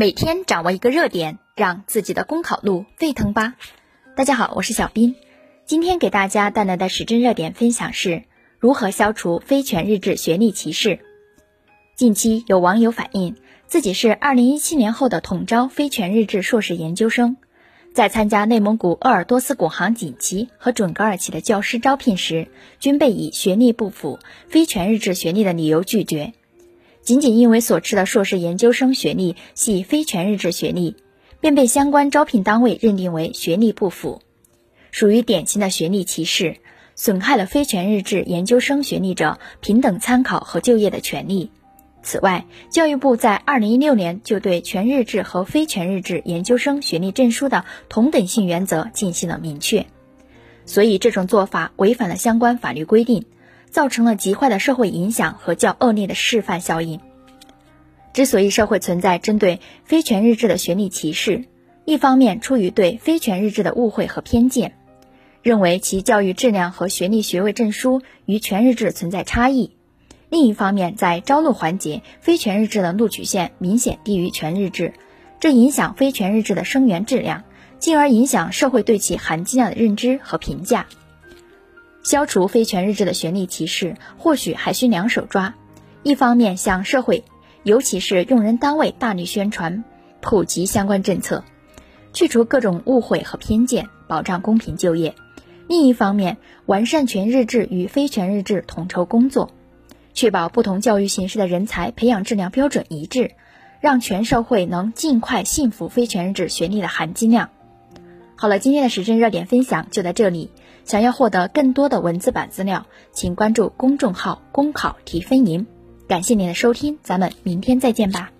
每天掌握一个热点，让自己的公考路沸腾吧！大家好，我是小斌，今天给大家带来的时政热点分享是如何消除非全日制学历歧视。近期有网友反映，自己是2017年后的统招非全日制硕士研究生，在参加内蒙古鄂尔多斯古杭锦旗和准噶尔旗的教师招聘时，均被以学历不符、非全日制学历的理由拒绝。仅仅因为所持的硕士研究生学历系非全日制学历，便被相关招聘单位认定为学历不符，属于典型的学历歧视，损害了非全日制研究生学历者平等参考和就业的权利。此外，教育部在二零一六年就对全日制和非全日制研究生学历证书的同等性原则进行了明确，所以这种做法违反了相关法律规定。造成了极坏的社会影响和较恶劣的示范效应。之所以社会存在针对非全日制的学历歧视，一方面出于对非全日制的误会和偏见，认为其教育质量和学历学位证书与全日制存在差异；另一方面，在招录环节，非全日制的录取线明显低于全日制，这影响非全日制的生源质量，进而影响社会对其含金量的认知和评价。消除非全日制的学历歧视，或许还需两手抓。一方面向社会，尤其是用人单位大力宣传、普及相关政策，去除各种误会和偏见，保障公平就业；另一方面，完善全日制与非全日制统筹工作，确保不同教育形式的人才培养质量标准一致，让全社会能尽快信服非全日制学历的含金量。好了，今天的时政热点分享就在这里。想要获得更多的文字版资料，请关注公众号“公考提分营”。感谢您的收听，咱们明天再见吧。